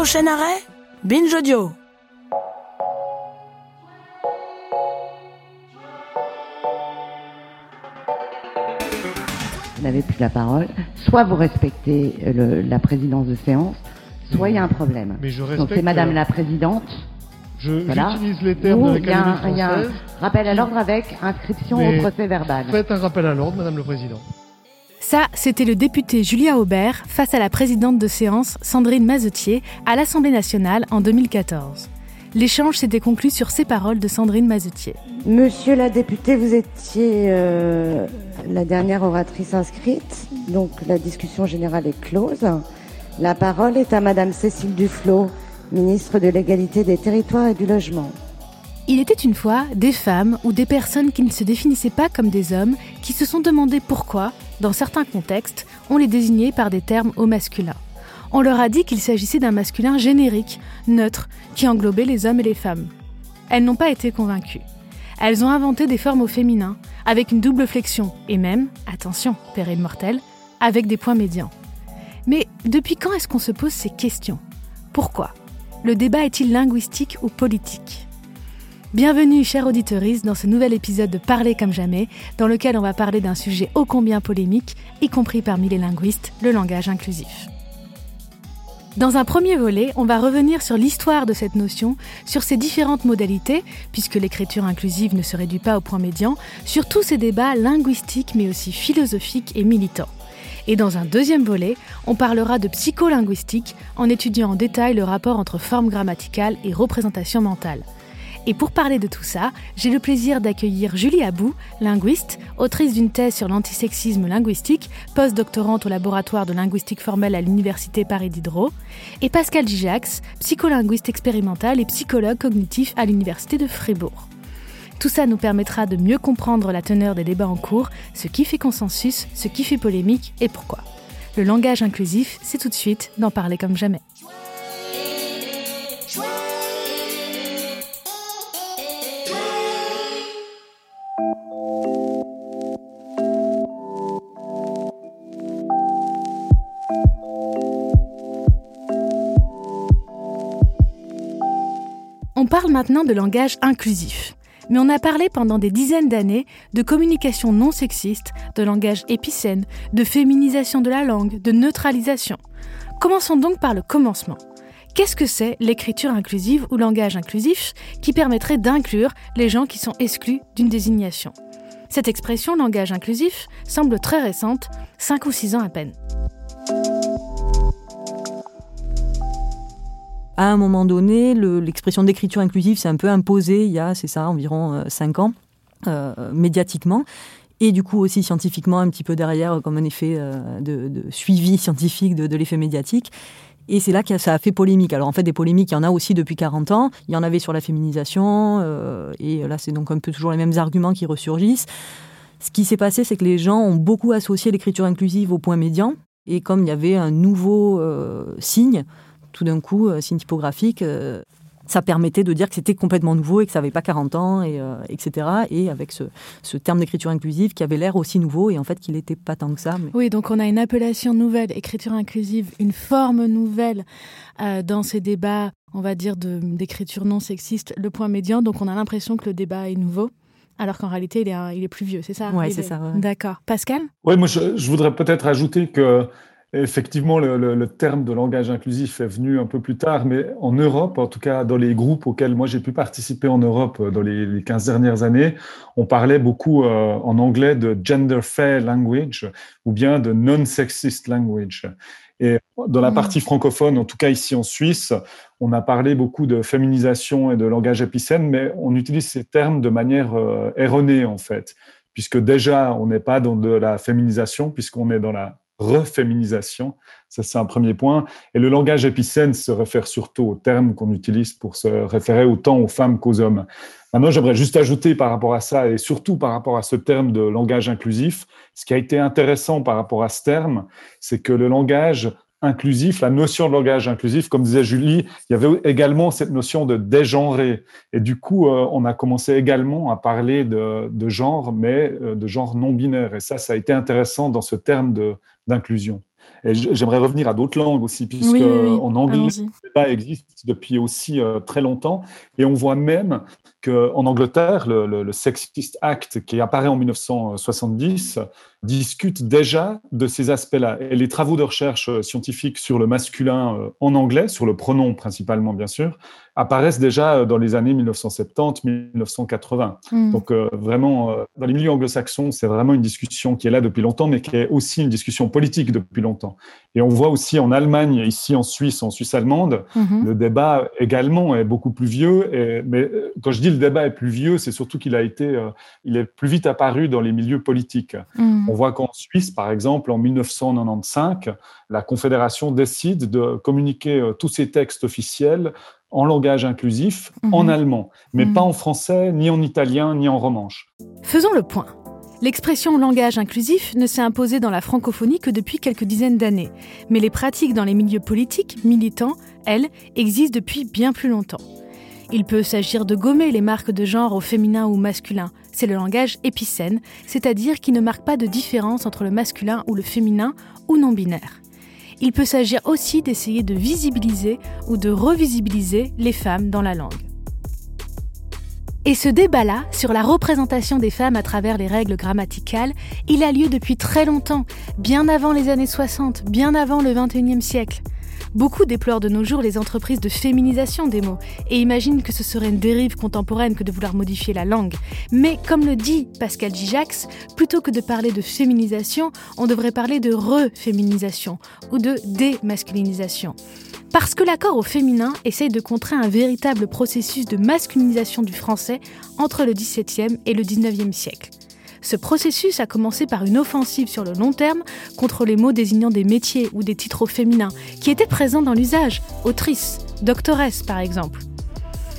Prochain arrêt, Binge Audio. Vous n'avez plus la parole. Soit vous respectez le- la présidence de séance, soit il y a un problème. Mais je Donc respecte. c'est Madame euh, la Présidente. Je Voilà. j'utilise les termes Ou de il y a l'Académie un, il y a un française. rappel à l'ordre avec inscription Mais au procès verbal. Faites un rappel à l'ordre, Madame le Président. Ça, c'était le député Julia Aubert face à la présidente de séance Sandrine Mazetier à l'Assemblée nationale en 2014. L'échange s'était conclu sur ces paroles de Sandrine Mazetier. Monsieur la députée, vous étiez euh, la dernière oratrice inscrite, donc la discussion générale est close. La parole est à Madame Cécile Duflot, ministre de l'égalité des territoires et du logement. Il était une fois des femmes ou des personnes qui ne se définissaient pas comme des hommes qui se sont demandé pourquoi, dans certains contextes, on les désignait par des termes au masculin. On leur a dit qu'il s'agissait d'un masculin générique, neutre, qui englobait les hommes et les femmes. Elles n'ont pas été convaincues. Elles ont inventé des formes au féminin, avec une double flexion, et même, attention, péril mortel, avec des points médians. Mais depuis quand est-ce qu'on se pose ces questions? Pourquoi? Le débat est-il linguistique ou politique? Bienvenue, chers auditeurs, dans ce nouvel épisode de Parler comme jamais, dans lequel on va parler d'un sujet ô combien polémique, y compris parmi les linguistes, le langage inclusif. Dans un premier volet, on va revenir sur l'histoire de cette notion, sur ses différentes modalités, puisque l'écriture inclusive ne se réduit pas au point médian, sur tous ces débats linguistiques mais aussi philosophiques et militants. Et dans un deuxième volet, on parlera de psycholinguistique en étudiant en détail le rapport entre forme grammaticale et représentation mentale. Et pour parler de tout ça, j'ai le plaisir d'accueillir Julie Abou, linguiste, autrice d'une thèse sur l'antisexisme linguistique, post-doctorante au laboratoire de linguistique formelle à l'Université Paris Diderot, et Pascal Gijax, psycholinguiste expérimental et psychologue cognitif à l'Université de Fribourg. Tout ça nous permettra de mieux comprendre la teneur des débats en cours, ce qui fait consensus, ce qui fait polémique et pourquoi. Le langage inclusif, c'est tout de suite d'en parler comme jamais. On parle maintenant de langage inclusif. Mais on a parlé pendant des dizaines d'années de communication non sexiste, de langage épicène, de féminisation de la langue, de neutralisation. Commençons donc par le commencement. Qu'est-ce que c'est l'écriture inclusive ou langage inclusif qui permettrait d'inclure les gens qui sont exclus d'une désignation? Cette expression langage inclusif semble très récente, 5 ou 6 ans à peine. à un moment donné, le- l'expression d'écriture inclusive s'est un peu imposée il y a, c'est ça, environ euh, cinq ans, euh, médiatiquement. Et du coup aussi scientifiquement, un petit peu derrière, comme un effet euh, de, suivi scientifique de l'effet médiatique. Et c'est là que ça a fait polémique. Alors en fait, des polémiques, il y en a aussi depuis 40 ans. Il y en avait sur la féminisation. euh, et là, c'est donc un peu toujours les mêmes arguments qui ressurgissent. Ce qui s'est passé, c'est que les gens ont beaucoup associé l'écriture inclusive au point médian. Et comme il y avait un nouveau euh, signe, tout d'un coup, euh, signe typographique, ça permettait de dire que c'était complètement nouveau et que ça n'avait pas 40 ans, et, euh, etc. Et avec ce, ce terme d'écriture inclusive qui avait l'air aussi nouveau, et en fait qu'il n'était pas tant que ça. Mais... Oui, donc on a une appellation nouvelle, écriture inclusive, une forme nouvelle euh, dans ces débats, on va dire, d'écriture non sexiste, le point médian. Donc on a l'impression que le débat est nouveau, alors qu'en réalité, il est, un- il est plus vieux, c'est ça? Il c'est est- ça, ouais. D'accord. Pascal? Oui, moi je, je voudrais peut-être ajouter que effectivement le, le- le terme de langage inclusif est venu un peu plus tard, mais en Europe, en tout cas dans les groupes auxquels moi j'ai pu participer en Europe euh, dans les, les 15 dernières années, on parlait beaucoup euh, en anglais de gender fair language ou bien de non-sexist language. Et dans la Mm. partie francophone, en tout cas ici en Suisse, on a parlé beaucoup de féminisation et de langage épicène, mais on utilise ces termes de manière euh, erronée en fait, puisque déjà on n'est pas dans de la féminisation, puisqu'on est dans la reféminisation. Ça, c'est un premier point. Et le langage épicène se réfère surtout aux termes qu'on utilise pour se référer autant aux femmes qu'aux hommes. Maintenant, j'aimerais juste ajouter par rapport à ça, et surtout par rapport à ce terme de langage inclusif, ce qui a été intéressant par rapport à ce terme, c'est que le langage inclusif, la notion de langage inclusif, comme disait Julie, il y avait également cette notion de dégenrer. Et du coup, euh, on a commencé également à parler de, de genre, mais euh, de genre non binaire. Et ça, ça a été intéressant dans ce terme de- d'inclusion. Et j'aimerais revenir à d'autres langues aussi, puisque en anglais, débat existe depuis aussi euh, très longtemps. Et on voit même qu'en Angleterre, le, le, Sexist Act, qui apparaît en 1970, discute déjà de ces aspects-là. Et les travaux de recherche scientifique sur le masculin euh, en anglais, sur le pronom principalement, bien sûr, apparaissent déjà dans les années 1970-1980. Hmm. Donc euh, vraiment, euh, dans les milieux anglo-saxons, c'est vraiment une discussion qui est là depuis longtemps, mais qui est aussi une discussion politique depuis longtemps. Et on voit aussi en Allemagne, ici en Suisse, en Suisse allemande, hmm. le débat également est beaucoup plus vieux. Et, mais euh, quand je dis le débat est plus vieux, c'est surtout qu'il a été, il est plus vite apparu dans les milieux politiques. Hmm. On voit qu'en Suisse, par exemple, en 1995, la Confédération décide de communiquer tous ses textes officiels en langage inclusif, en mhm. allemand, mais mhm. pas en français, ni en italien, ni en romanche. Faisons le point. L'expression langage inclusif ne s'est imposée dans la francophonie que depuis quelques dizaines d'années, mais les pratiques dans les milieux politiques, militants, elles, existent depuis bien plus longtemps. Il peut s'agir de gommer les marques de genre au féminin ou masculin. C'est le langage épicène, c'est-à-dire qui ne marque pas de différence entre le masculin ou le féminin ou non binaire il peut s'agir aussi d'essayer de visibiliser ou de revisibiliser les femmes dans la langue. Et ce débat-là, sur la représentation des femmes à travers les règles grammaticales, il a lieu depuis très longtemps, bien avant les années 60, bien avant le XXIe siècle. Beaucoup déplorent de nos jours les entreprises de féminisation des mots et imaginent que ce serait une dérive contemporaine que de vouloir modifier la langue. Mais comme le dit Pascal Gijax, plutôt que de parler de féminisation, on devrait parler de reféminisation ou de démasculinisation. Parce que l'accord au féminin essaye de contrer un véritable processus de masculinisation du français entre le XVIIe et le XIXe siècle. Ce processus a commencé par une offensive sur le long terme contre les mots désignant des métiers ou des titres féminins qui étaient présents dans l'usage, autrice, doctoresse par exemple.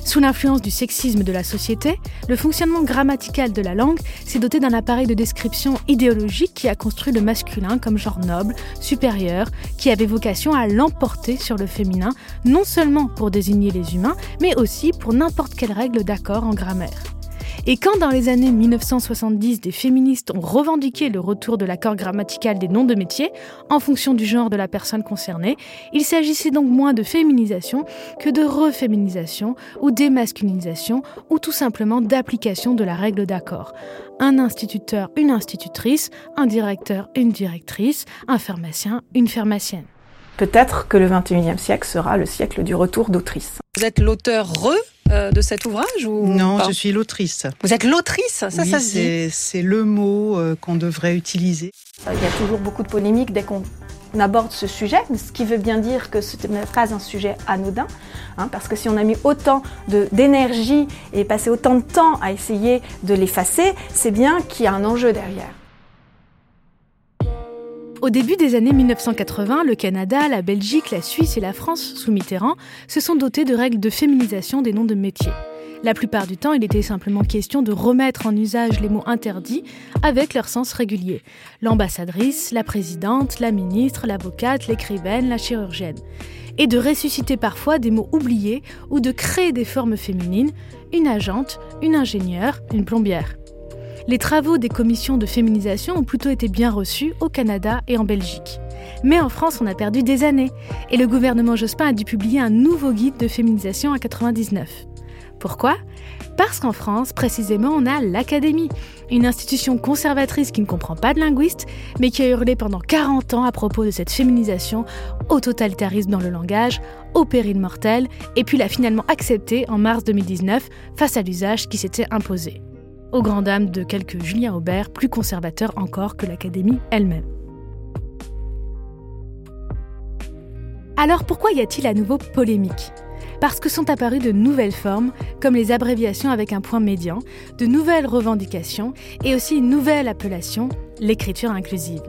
Sous l'influence du sexisme de la société, le fonctionnement grammatical de la langue s'est doté d'un appareil de description idéologique qui a construit le masculin comme genre noble, supérieur, qui avait vocation à l'emporter sur le féminin, non seulement pour désigner les humains, mais aussi pour n'importe quelle règle d'accord en grammaire. Et quand dans les années 1970, des féministes ont revendiqué le retour de l'accord grammatical des noms de métiers en fonction du genre de la personne concernée, il s'agissait donc moins de féminisation que de reféminisation ou démasculinisation ou tout simplement d'application de la règle d'accord. Un instituteur, une institutrice, un directeur, une directrice, un pharmacien, une pharmacienne. Peut-être que le 21e siècle sera le siècle du retour d'autrice. Vous êtes l'auteur re euh, de cet ouvrage ou Non, je suis l'autrice. Vous êtes l'autrice Ça, ça se dit C'est le mot euh, qu'on devrait utiliser. Il y a toujours beaucoup de polémiques dès qu'on aborde ce sujet, ce qui veut bien dire que ce n'est pas un sujet anodin, hein, parce que si on a mis autant d'énergie et passé autant de temps à essayer de l'effacer, c'est bien qu'il y a un enjeu derrière. Au début des années 1980, le Canada, la Belgique, la Suisse et la France, sous Mitterrand, se sont dotés de règles de féminisation des noms de métiers. La plupart du temps, il était simplement question de remettre en usage les mots interdits avec leur sens régulier. L'ambassadrice, la présidente, la ministre, l'avocate, l'écrivaine, la chirurgienne. Et de ressusciter parfois des mots oubliés ou de créer des formes féminines, une agente, une ingénieure, une plombière les travaux des commissions de féminisation ont plutôt été bien reçus au Canada et en Belgique. Mais en France, on a perdu des années et le gouvernement Jospin a dû publier un nouveau guide de féminisation en 1999. Pourquoi? Parce qu'en France, précisément, on a l'Académie, une institution conservatrice qui ne comprend pas de linguiste, mais qui a hurlé pendant 40 ans à propos de cette féminisation, au totalitarisme dans le langage, au péril mortel, et puis l'a finalement accepté en mars 2019 face à l'usage qui s'était imposé aux grandes dames de quelques Julien Aubert, plus conservateurs encore que l'Académie elle-même. Alors pourquoi y a-t-il à nouveau polémique? Parce que sont apparues de nouvelles formes, comme les abréviations avec un point médian, de nouvelles revendications et aussi une nouvelle appellation, l'écriture inclusive.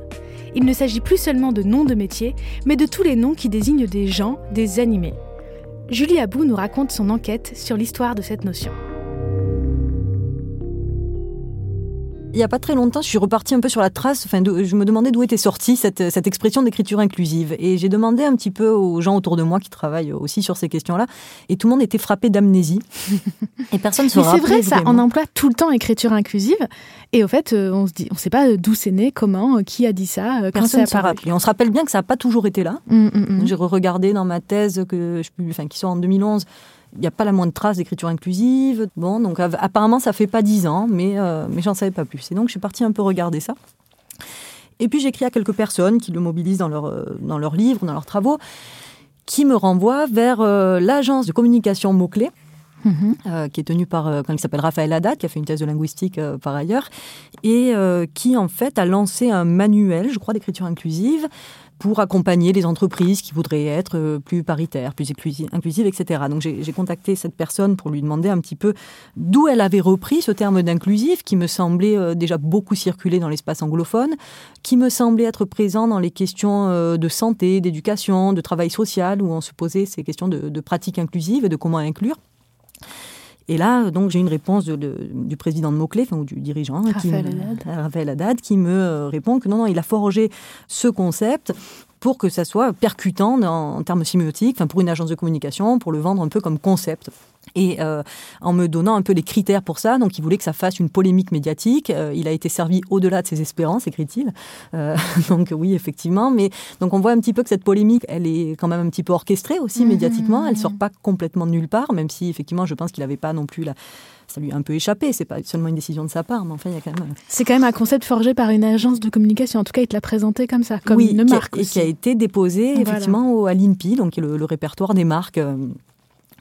Il ne s'agit plus seulement de noms de métiers, mais de tous les noms qui désignent des gens, des animés. Julie Abou nous raconte son enquête sur l'histoire de cette notion. Il n'y a pas très longtemps, je suis repartie un peu sur la trace. Enfin, je me demandais d'où était sortie cette, cette expression d'écriture inclusive. Et j'ai demandé un petit peu aux gens autour de moi qui travaillent aussi sur ces questions-là. Et tout le monde était frappé d'amnésie. et personne ne se Mais c'est vrai, ça, on emploie tout le temps écriture inclusive. Et au fait, euh, on se dit, on ne sait pas d'où c'est né, comment, euh, qui a dit ça, euh, quand c'est apparu. Et on se rappelle bien que ça n'a pas toujours été là. Mm, mm, mm. J'ai regardé dans ma thèse que je, enfin, qui sort en 2011 il n'y a pas la moindre trace d'écriture inclusive. Bon, donc apparemment, ça fait pas dix ans, mais, euh, mais j'en savais pas plus. Et donc, je suis partie un peu regarder ça. Et puis, j'écris à quelques personnes qui le mobilisent dans, leur, euh, dans leurs livres, dans leurs travaux, qui me renvoient vers euh, l'agence de communication mots-clés, Mhm. qui est tenue par, quand il s'appelle Raphaël Haddad, qui a fait une thèse de linguistique par ailleurs, et qui en fait a lancé un manuel, je crois, d'écriture inclusive pour accompagner les entreprises qui voudraient être euh, plus paritaires, plus inclusives, etc. Donc j'ai contacté cette personne pour lui demander un petit peu d'où elle avait repris ce terme d'inclusif qui me semblait euh, déjà beaucoup circuler dans l'espace anglophone, qui me semblait être présent dans les questions euh, de santé, d'éducation, de travail social, où on se posait ces questions de, de pratiques inclusives et de comment inclure. Et là, donc, j'ai une réponse du président de Moclé, enfin, ou du dirigeant, Raphaël, qui me, Haddad. Raphaël Haddad, qui me euh, répond que non, non, il a forgé ce concept pour que ça soit percutant en termes sémiotiques, enfin, pour une agence de communication, pour le vendre un peu comme concept. Et euh, en me donnant un peu les critères pour ça, donc il voulait que ça fasse une polémique médiatique. Euh, il a été servi au-delà de ses espérances, écrit-il. Euh, donc oui, effectivement. Mais donc on voit un petit peu que cette polémique, elle est quand même un petit peu orchestrée aussi Mhm. médiatiquement. Elle sort pas complètement de nulle part, même si effectivement, je pense qu'il n'avait pas non plus la. Ça lui a un peu échappé. C'est pas seulement une décision de sa part, mais enfin, il y a quand même. C'est quand même un concept forgé par une agence de communication. En tout cas, il te l'a présenté comme ça, comme oui, une qui a- marque et aussi. qui a été déposé Voilà. effectivement au, à l'INPI, donc qui le, le répertoire des marques. euh,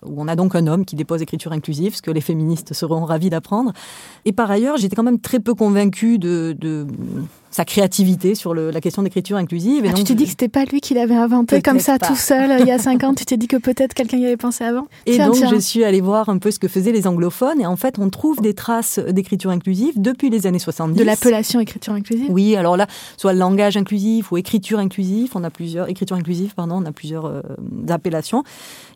où on a donc un homme qui dépose écriture inclusive, ce que les féministes seront ravis d'apprendre. Et par ailleurs, j'étais quand même très peu convaincue de, de sa créativité sur le- la question d'écriture inclusive. Et Ah, tu donc, t'es dit que c'était pas lui qui l'avait inventé comme ça pas. tout seul il y a 5 ans. Tu t'es dit que peut-être quelqu'un y avait pensé avant. Et Tiens, donc, tiens. je suis allée voir un peu ce que faisaient les anglophones. Et en fait, on trouve des traces d'écriture inclusive depuis les années 70. De l'appellation écriture inclusive? Oui, alors là, soit langage inclusif ou écriture inclusive, on a plusieurs écriture inclusive, pardon, on a plusieurs euh, appellations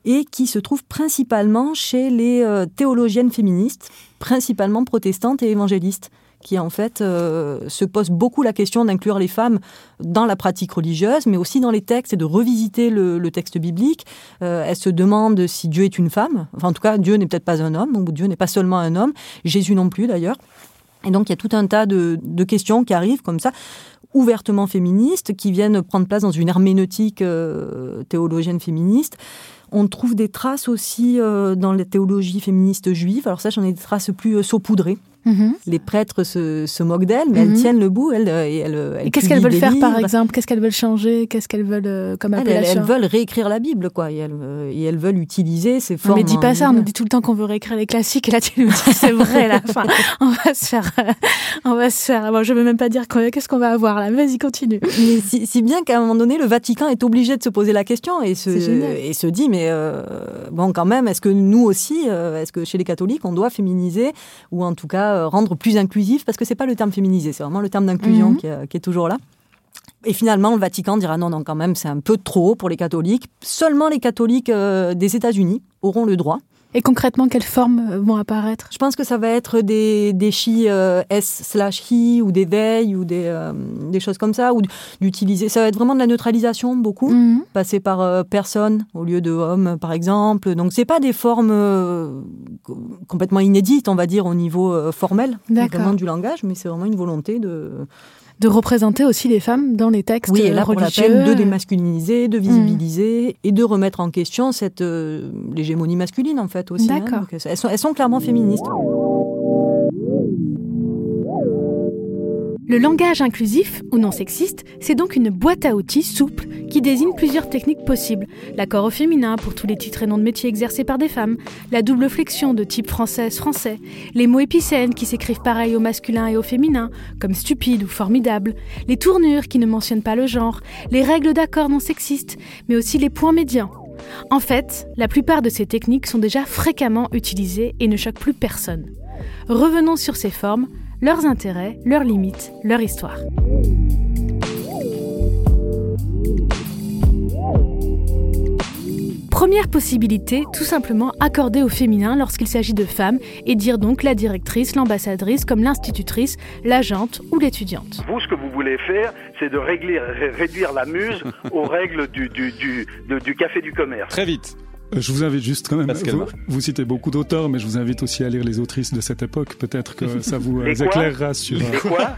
et qui se trouvent principalement chez les euh, théologiennes féministes, principalement protestantes et évangélistes qui en fait euh, se posent beaucoup la question d'inclure les femmes dans la pratique religieuse, mais aussi dans les textes et de revisiter le, texte biblique. Euh, elles se demandent si Dieu est une femme. Enfin, en tout cas, Dieu n'est peut-être pas un homme, ou Dieu n'est pas seulement un homme. Jésus non plus, d'ailleurs. Et donc, il y a tout un tas de, questions qui arrivent comme ça, ouvertement féministes, qui viennent prendre place dans une herméneutique euh, théologienne féministe. On trouve des traces aussi euh, dans la théologie féministe juive. Alors ça, j'en ai des traces plus saupoudrées. Mhm. Les prêtres se, se moquent d'elles, mais Mhm. elles tiennent le bout. Elles, euh, et elles, elles Et qu'est-ce qu'elles veulent faire par exemple? Qu'est-ce qu'elles veulent changer? Qu'est-ce qu'elles veulent euh, comme elles- appellation elles veulent réécrire la Bible, quoi. Et elles, euh, et elles veulent utiliser ces formes. mais dis pas ça, on nous dit tout le temps qu'on veut réécrire les classiques et là tu nous dis c'est vrai là. Enfin, on va se faire, on va se faire. Bon, je veux même pas dire qu'on- qu'est-ce qu'on va avoir là. Vas-y, continue. Mais si, si bien qu'à un moment donné, le Vatican est obligé de se poser la question et se, et se dit, mais euh, bon, quand même, est-ce que nous aussi, euh, est-ce que chez les catholiques, on doit féminiser ou en tout cas euh, rendre plus inclusif Parce que c'est pas le terme féminiser, c'est vraiment le terme d'inclusion Mhm. qui, est- qui est toujours là. Et finalement, le Vatican dira non, non, quand même, c'est un peu trop pour les catholiques. Seulement les catholiques euh, des États-Unis auront le droit. Et concrètement, quelles formes euh, vont apparaître? Je pense que ça va être des, des chi euh, S slash hi ou des veilles ou des, euh, des choses comme ça, ou d'utiliser. Ça va être vraiment de la neutralisation beaucoup, Mhm. passer par euh, personne au lieu de homme par exemple. Donc c'est pas des formes complètement inédites, on va dire au niveau formel, vraiment du langage, mais c'est vraiment une volonté de De représenter aussi les femmes dans les textes oui, et là pour la religieux. peine de démasculiniser, de Mm. visibiliser et de remettre en question cette euh, l'hégémonie masculine en fait aussi. hein. D'accord. Donc, elles, sont, elles sont clairement féministes. Le langage inclusif, ou non sexiste, c'est donc une boîte à outils souple qui désigne plusieurs techniques possibles. L'accord au féminin pour tous les titres et noms de métiers exercés par des femmes, la double flexion de type française-français, les mots épicènes qui s'écrivent pareil au masculin et au féminin, comme stupide ou formidable, les tournures qui ne mentionnent pas le genre, les règles d'accord non sexistes, mais aussi les points médians. En fait, la plupart de ces techniques sont déjà fréquemment utilisées et ne choquent plus personne. Revenons sur ces formes, leurs intérêts, leurs limites, leur histoire. Première possibilité, tout simplement accorder au féminin lorsqu'il s'agit de femmes et dire donc la directrice, l'ambassadrice comme l'institutrice, l'agente ou l'étudiante. Vous, ce que vous voulez faire, c'est de régler, réduire la muse aux règles du, du, du, du café du commerce. Très vite. Euh, je vous invite juste quand même, vous, vous, citez beaucoup d'auteurs, mais je vous invite aussi à lire les autrices de cette époque. Peut-être que ça vous euh, éclairera sur,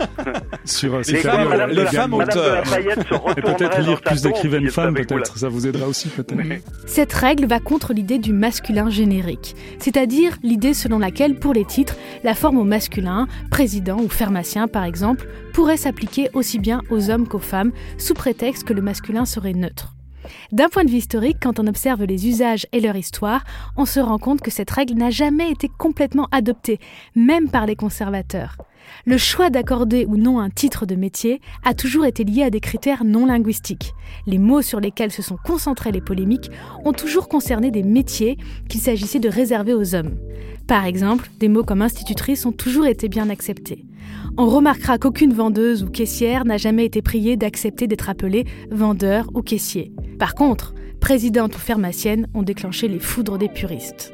sur les, femmes, les femmes auteurs. Et peut-être lire plus d'écrivaines femmes, peut-être. Ça vous aidera aussi, peut-être. Cette règle va contre l'idée du masculin générique, c'est-à-dire l'idée selon laquelle, pour les titres, la forme au masculin, président ou pharmacien par exemple, pourrait s'appliquer aussi bien aux hommes qu'aux femmes, sous prétexte que le masculin serait neutre. D'un point de vue historique, quand on observe les usages et leur histoire, on se rend compte que cette règle n'a jamais été complètement adoptée, même par les conservateurs. Le choix d'accorder ou non un titre de métier a toujours été lié à des critères non linguistiques. Les mots sur lesquels se sont concentrées les polémiques ont toujours concerné des métiers qu'il s'agissait de réserver aux hommes. Par exemple, des mots comme institutrice ont toujours été bien acceptés. On remarquera qu'aucune vendeuse ou caissière n'a jamais été priée d'accepter d'être appelée vendeur ou caissier. Par contre, présidente ou pharmacienne ont déclenché les foudres des puristes.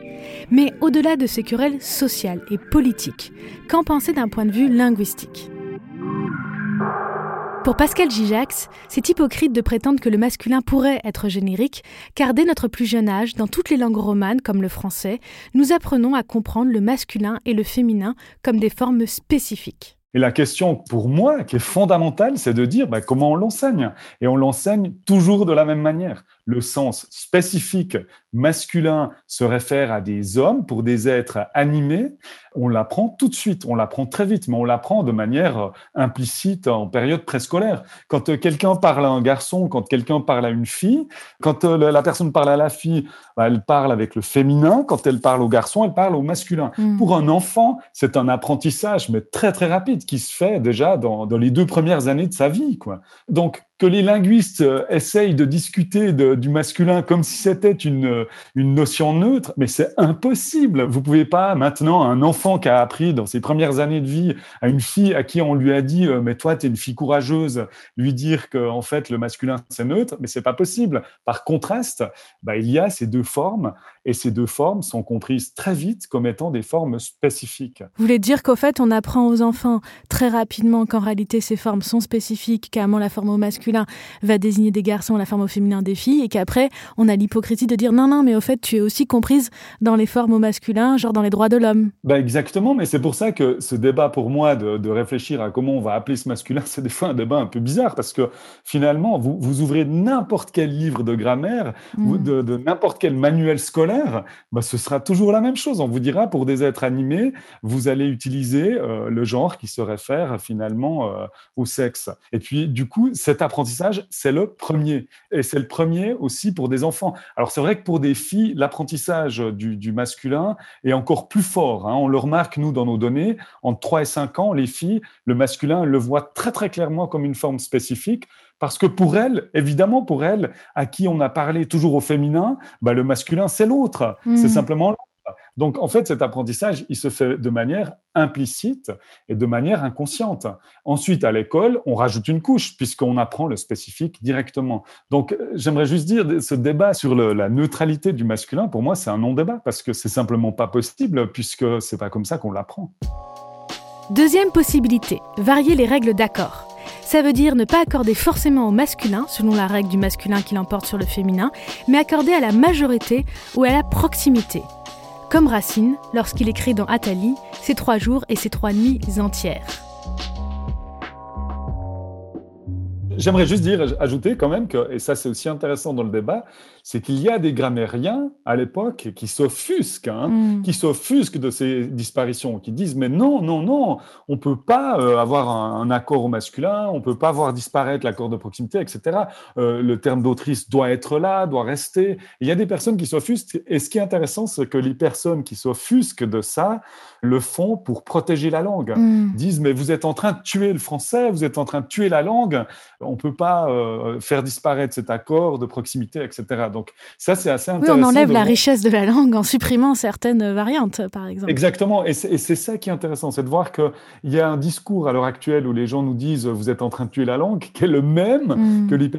Mais au-delà de ces querelles sociales et politiques, qu'en penser d'un point de vue linguistique? Pour Pascal Gijax, c'est hypocrite de prétendre que le masculin pourrait être générique, car dès notre plus jeune âge, dans toutes les langues romanes comme le français, nous apprenons à comprendre le masculin et le féminin comme des formes spécifiques. Et la question pour moi qui est fondamentale, c'est de dire bah, comment on l'enseigne? Et on l'enseigne toujours de la même manière. Le sens spécifique masculin se réfère à des hommes pour des êtres animés. On l'apprend tout de suite, on l'apprend très vite, mais on l'apprend de manière euh, implicite en période préscolaire. Quand euh, quelqu'un parle à un garçon, quand quelqu'un parle à une fille, quand euh, la personne parle à la fille, bah, elle parle avec le féminin. Quand elle parle au garçon, elle parle au masculin. Mm. Pour un enfant, c'est un apprentissage, mais très très rapide, qui se fait déjà dans, dans les deux premières années de sa vie. Quoi. Donc, que les linguistes euh, essayent de discuter du masculin comme si c'était une, euh, une notion neutre, mais c'est impossible. Vous pouvez pas maintenant un enfant qui a appris dans ses premières années de vie à une fille à qui on lui a dit euh, mais toi tu es une fille courageuse, lui dire que en fait le masculin c'est neutre, mais c'est pas possible. Par contraste, bah, il y a ces deux formes et ces deux formes sont comprises très vite comme étant des formes spécifiques. Vous voulez dire qu'au fait, on apprend aux enfants très rapidement qu'en réalité ces formes sont spécifiques, qu'à la forme au masculin va désigner des garçons, la forme au féminin des filles, et qu'après, on a l'hypocrisie de dire non, non, mais au fait, tu es aussi comprise dans les formes au masculin, genre dans les droits de l'homme. Bah exactement, mais c'est pour ça que ce débat pour moi de, de, réfléchir à comment on va appeler ce masculin, c'est des fois un débat un peu bizarre, parce que finalement, vous, vous ouvrez n'importe quel livre de grammaire, mm. de, de n'importe quel manuel scolaire, bah, ce sera toujours la même chose. On vous dira, pour des êtres animés, vous allez utiliser euh, le genre qui se réfère finalement euh, au sexe. Et puis, du coup, cet apprentissage, c'est le premier. Et c'est le premier aussi pour des enfants. Alors, c'est vrai que pour des filles, l'apprentissage du, masculin est encore plus fort. Hein. On le remarque, nous, dans nos données, entre 3 et 5 ans, les filles, le masculin, le voit très, très clairement comme une forme spécifique. Parce que pour elle, évidemment, pour elle, à qui on a parlé toujours au féminin, bah, le masculin, c'est l'autre. C'est hmm. simplement l'autre. Donc, en fait, cet apprentissage, il se fait de manière implicite et de manière inconsciente. Ensuite, à l'école, on rajoute une couche puisqu'on apprend le spécifique directement. Donc, j'aimerais juste dire, ce débat sur la neutralité du masculin, pour moi, c'est un non-débat parce que c'est simplement pas possible puisque c'est pas comme ça qu'on l'apprend. Deuxième possibilité, varier les règles d'accord. Ça veut dire ne pas accorder forcément au masculin, selon la règle du masculin qui l'emporte sur le féminin, mais accorder à la majorité ou à la proximité. Comme Racine, lorsqu'il écrit dans Athalie, ses trois jours et ses trois nuits entières. J'aimerais juste dire, ajouter quand même que, et ça c'est aussi intéressant dans le débat, c'est qu'il y a des grammairiens à l'époque qui s'offusquent, hein, mm. qui s'offusquent de ces disparitions, qui disent mais non, non, non, on peut pas euh, avoir un, accord au masculin, on peut pas voir disparaître l'accord de proximité, etc. Euh, le terme d'autrice doit être là, doit rester. Il y a des personnes qui s'offusquent, et ce qui est intéressant, c'est que les personnes qui s'offusquent de ça le font pour protéger la langue, mm. disent mais vous êtes en train de tuer le français, vous êtes en train de tuer la langue on peut pas euh, faire disparaître cet accord de proximité, etc. Donc ça, c'est assez intéressant. Oui, on enlève la richesse de la langue en supprimant certaines variantes, par exemple. Exactement, et c'est ça qui est intéressant, c'est de voir qu'il y a un discours à l'heure actuelle où les gens nous disent vous êtes en train de tuer la langue, qui est le même mm. que les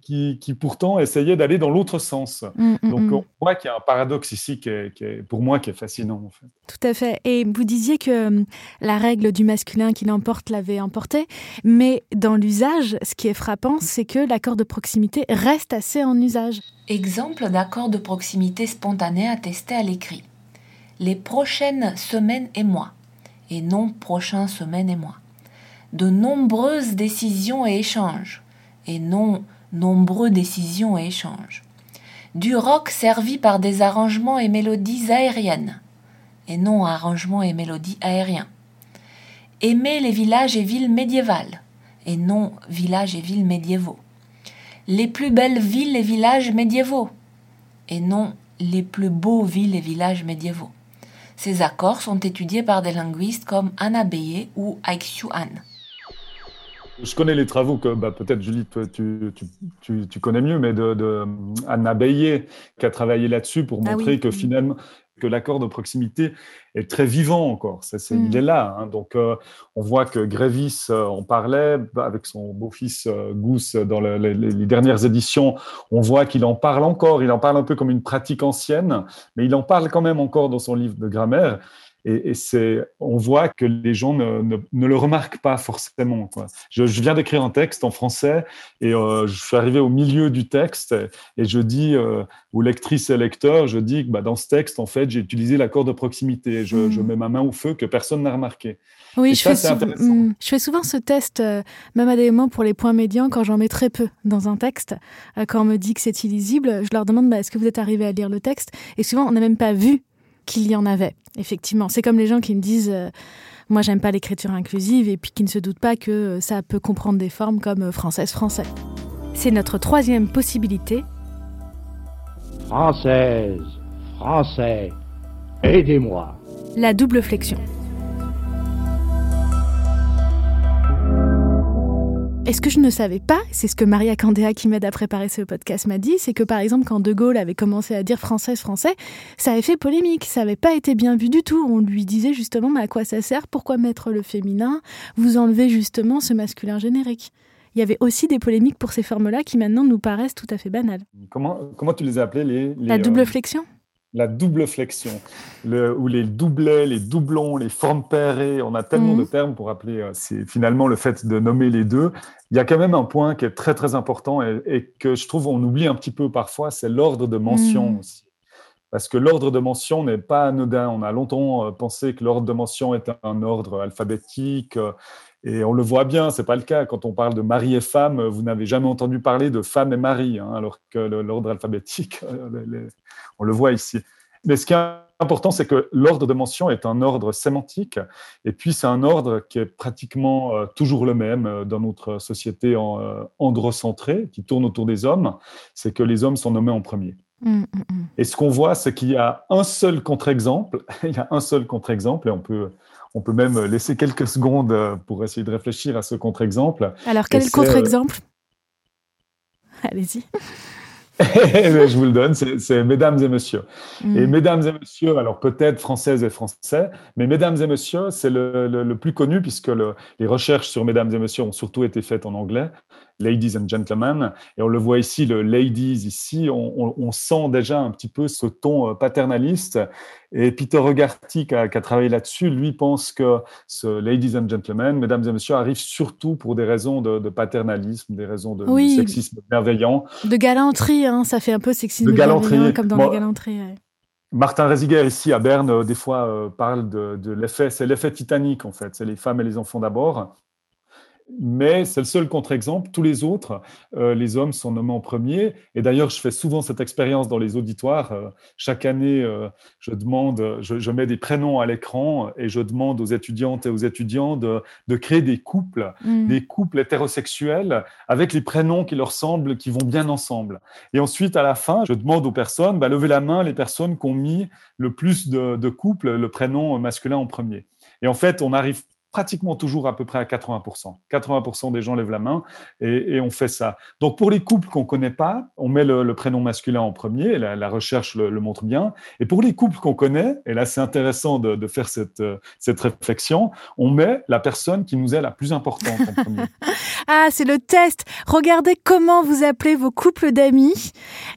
qui, qui, pourtant essayait d'aller dans l'autre sens. Mm, mm, Donc mm. on voit qu'il y a un paradoxe ici qui est, qui est, pour moi qui est fascinant en fait. Tout à fait. Et vous disiez que hum, la règle du masculin qui l'emporte l'avait emporté, mais dans l'usage, ce qui est frappant, c'est que l'accord de proximité reste assez en usage. Exemple d'accord de proximité spontané attesté à l'écrit. Les prochaines semaines et mois, et non prochains semaines et mois. De nombreuses décisions et échanges, et non nombreux décisions et échanges. Du rock servi par des arrangements et mélodies aériennes, et non arrangements et mélodies aériens. Aimer les villages et villes médiévales, et non villages et villes médiévaux. Les plus belles villes et villages médiévaux, et non les plus beaux villes et villages médiévaux. Ces accords sont étudiés par des linguistes comme Anna Beyer ou Aixiu Han. Je connais les travaux que bah, peut-être Julie, toi, tu, tu, tu, tu, connais mieux, mais de, de Anna Beyer qui a travaillé là-dessus pour Ah montrer oui. que finalement que l'accord de proximité est très vivant encore. Ça, Mm. Il est là. hein. Donc, euh, on voit que Grévis euh, en parlait bah, avec son beau-fils euh, Gousse dans le- les, les- les dernières éditions. On voit qu'il en parle encore. Il en parle un peu comme une pratique ancienne, mais il en parle quand même encore dans son livre de grammaire. Et, et c'est, on voit que les gens ne, ne, ne le remarquent pas forcément. Quoi. Je, je viens d'écrire un texte en français et euh, je suis arrivé au milieu du texte et je dis euh, aux lectrices et lecteurs, je dis que bah, dans ce texte, en fait, j'ai utilisé l'accord de proximité. Je, Mm. je mets ma main au feu que personne n'a remarqué. Oui, Et je ça, fais, c'est sou- intéressant. mm, je fais souvent ce test, euh, même à des moments pour les points médians, quand j'en mets très peu dans un texte. Quand on me dit que c'est illisible, je leur demande bah, est-ce que vous êtes arrivé à lire le texte? Et souvent, on n'a même pas vu qu'il y en avait, effectivement. C'est comme les gens qui me disent euh, moi, j'aime pas l'écriture inclusive, et puis qui ne se doutent pas que euh, ça peut comprendre des formes comme euh, française-français. C'est notre troisième possibilité. Française, français, aidez-moi. La double flexion. Et ce que je ne savais pas, c'est ce que Maria Candéa, qui m'aide à préparer ce podcast, m'a dit, c'est que par exemple, quand De Gaulle avait commencé à dire française, français, ça avait fait polémique, ça n'avait pas été bien vu du tout. On lui disait justement, mais à quoi ça sert? Pourquoi mettre le féminin? Vous enlevez justement ce masculin générique. Il y avait aussi des polémiques pour ces formes-là qui maintenant nous paraissent tout à fait banales. Comment, comment tu les as les, les, La double euh, flexion la double flexion, le, ou les doublets, les doublons, les formes pairées. On a tellement Mhm. de termes pour appeler. euh, c'est finalement le fait de nommer les deux. Il y a quand même un point qui est très très important et, et que je trouve on oublie un petit peu parfois, c'est l'ordre de mention Mhm. aussi. Parce que l'ordre de mention n'est pas anodin. On a longtemps euh, pensé que l'ordre de mention était un ordre alphabétique. euh, Et on le voit bien, c'est pas le cas. Quand on parle de mari et femme, vous n'avez jamais entendu parler de femme et mari, hein, alors que l'ordre alphabétique, euh, les- on le voit ici. Mais ce qui est important, c'est que l'ordre de mention est un ordre sémantique, et puis c'est un ordre qui est pratiquement euh, toujours le même euh, dans notre société en, euh, androcentrée, qui tourne autour des hommes, c'est que les hommes sont nommés en premier. Mm, mm, mm. Et ce qu'on voit, c'est qu'il y a un seul contre-exemple. Il y a un seul contre-exemple, et on peut, on peut même laisser quelques secondes pour essayer de réfléchir à ce contre-exemple. Alors, quel contre-exemple? Allez-y. je vous le donne, c'est mesdames et messieurs. Mm. Et mesdames et messieurs, alors peut-être françaises et français, mais mesdames et messieurs, c'est le, le- le plus connu puisque le- les recherches sur mesdames et messieurs ont surtout été faites en anglais, ladies and gentlemen, et on le voit ici, le ladies ici, on, on- on sent déjà un petit peu ce ton euh, paternaliste. Et Peter Regarty, qui a, qui a travaillé là-dessus, lui pense que ce ladies and gentlemen, mesdames et messieurs, arrive surtout pour des raisons de, de paternalisme, des raisons de, sexisme bienveillant. De galanterie, hein, ça fait un peu sexisme De galanterie. comme dans Moi- la galanterie. ouais. Martin Reisiger, ici à Berne, euh, des fois euh, parle de, de l'effet, c'est l'effet Titanic en fait, c'est les femmes et les enfants d'abord. Mais c'est le seul contre-exemple. Tous les autres, euh, les hommes sont nommés en premier. Et d'ailleurs, je fais souvent cette expérience dans les auditoires. Euh, chaque année, euh, je demande, je, je mets des prénoms à l'écran et je demande aux étudiantes et aux étudiants de, de créer des couples, Mm. des couples hétérosexuels avec les prénoms qui leur semblent, qui vont bien ensemble. Et ensuite, à la fin, je demande aux personnes, bah, levez la main les personnes qui ont mis le plus de, de couples, le prénom masculin en premier. Et en fait, on arrive pratiquement toujours à peu près à 80%. 80% des gens lèvent la main et, on fait ça. Donc pour les couples qu'on connaît pas, on met le, prénom masculin en premier, la, recherche le, montre bien. Et pour les couples qu'on connaît, et là c'est intéressant de, faire cette, cette réflexion, on met la personne qui nous est la plus importante en premier. ah, c'est le test. Regardez comment vous appelez vos couples d'amis.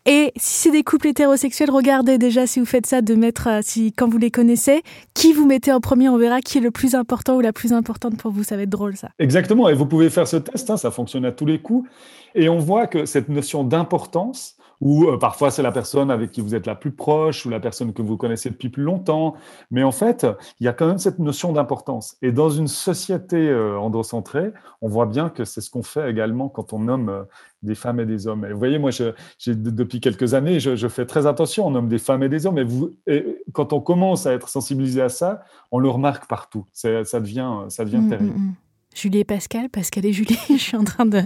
Et si c'est des couples hétérosexuels, regardez déjà si vous faites ça de mettre, euh, si quand vous les connaissez, qui vous mettez en premier, on verra qui est le plus important ou la plus importante pour vous. Ça va être drôle ça. Exactement. Et vous pouvez faire ce test, hein, ça fonctionne à tous les coups. Et on voit que cette notion d'importance, ou euh, parfois c'est la personne avec qui vous êtes la plus proche ou la personne que vous connaissez depuis plus longtemps. Mais en fait, il y a quand même cette notion d'importance. Et dans une société euh, androcentrée, on voit bien que c'est ce qu'on fait également quand on nomme euh, des femmes et des hommes. Et vous voyez, moi, je, depuis quelques années, je, fais très attention, on nomme des femmes et des hommes. Et, vous, et quand on commence à être sensibilisé à ça, on le remarque partout. Ça devient, ça devient mmh, terrible. Mmh, mmh. Julie et Pascal, Pascal et Julie, je suis en train de,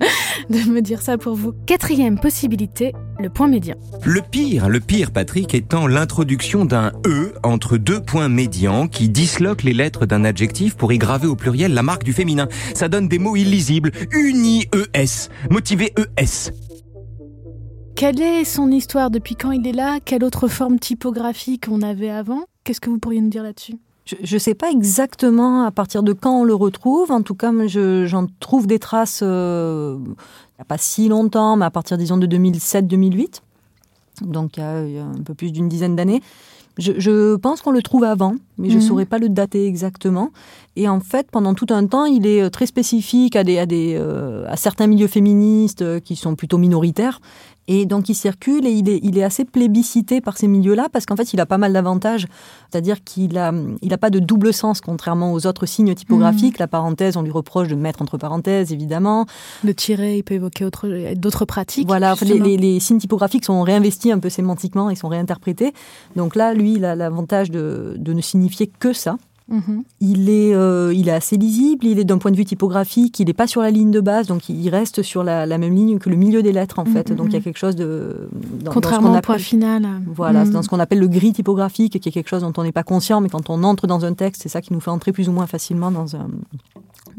me dire ça pour vous. Quatrième possibilité, le point médian. Le pire, le pire, Patrick, étant l'introduction d'un E entre deux points médians qui disloquent les lettres d'un adjectif pour y graver au pluriel la marque du féminin. Ça donne des mots illisibles. Uni-ES, motivé ES. Quelle est son histoire? Depuis quand il est là? Quelle autre forme typographique on avait avant? Qu'est-ce que vous pourriez nous dire là-dessus? Je ne sais pas exactement à partir de quand on le retrouve. En tout cas, j'en trouve des traces euh, il n'y a pas si longtemps, mais à partir, disons, de 2007-2008. Donc, il y, a, un peu plus d'une dizaine d'années. Je, pense qu'on le trouve avant, mais je ne mhm. saurais pas le dater exactement. Et en fait, pendant tout un temps, il est euh, très spécifique à, des, à, des, euh, à certains milieux féministes qui sont plutôt minoritaires. Et donc il circule et il est, il est assez plébiscité par ces milieux-là parce qu'en fait il a pas mal d'avantages. C'est-à-dire qu'il a, il a pas de double sens contrairement aux autres signes typographiques. Mmh. La parenthèse, on lui reproche de mettre entre parenthèses évidemment. Le tiret, il peut évoquer d'autres pratiques. Voilà, les, les, signes typographiques sont réinvestis un peu sémantiquement, ils sont réinterprétés. Donc là, lui, il a l'avantage de, de ne signifier que ça. Mhm. Il, est, euh, il est assez lisible, il est d'un point de vue typographique, il n'est pas sur la ligne de base, donc il reste sur la, même ligne que le milieu des lettres en fait. Donc il y a quelque chose de... Contrairement au point final. Voilà, c'est dans ce qu'on appelle le gris typographique, qui est quelque chose dont on n'est pas conscient, mais quand on entre dans un texte, c'est ça qui nous fait entrer plus ou moins facilement dans un,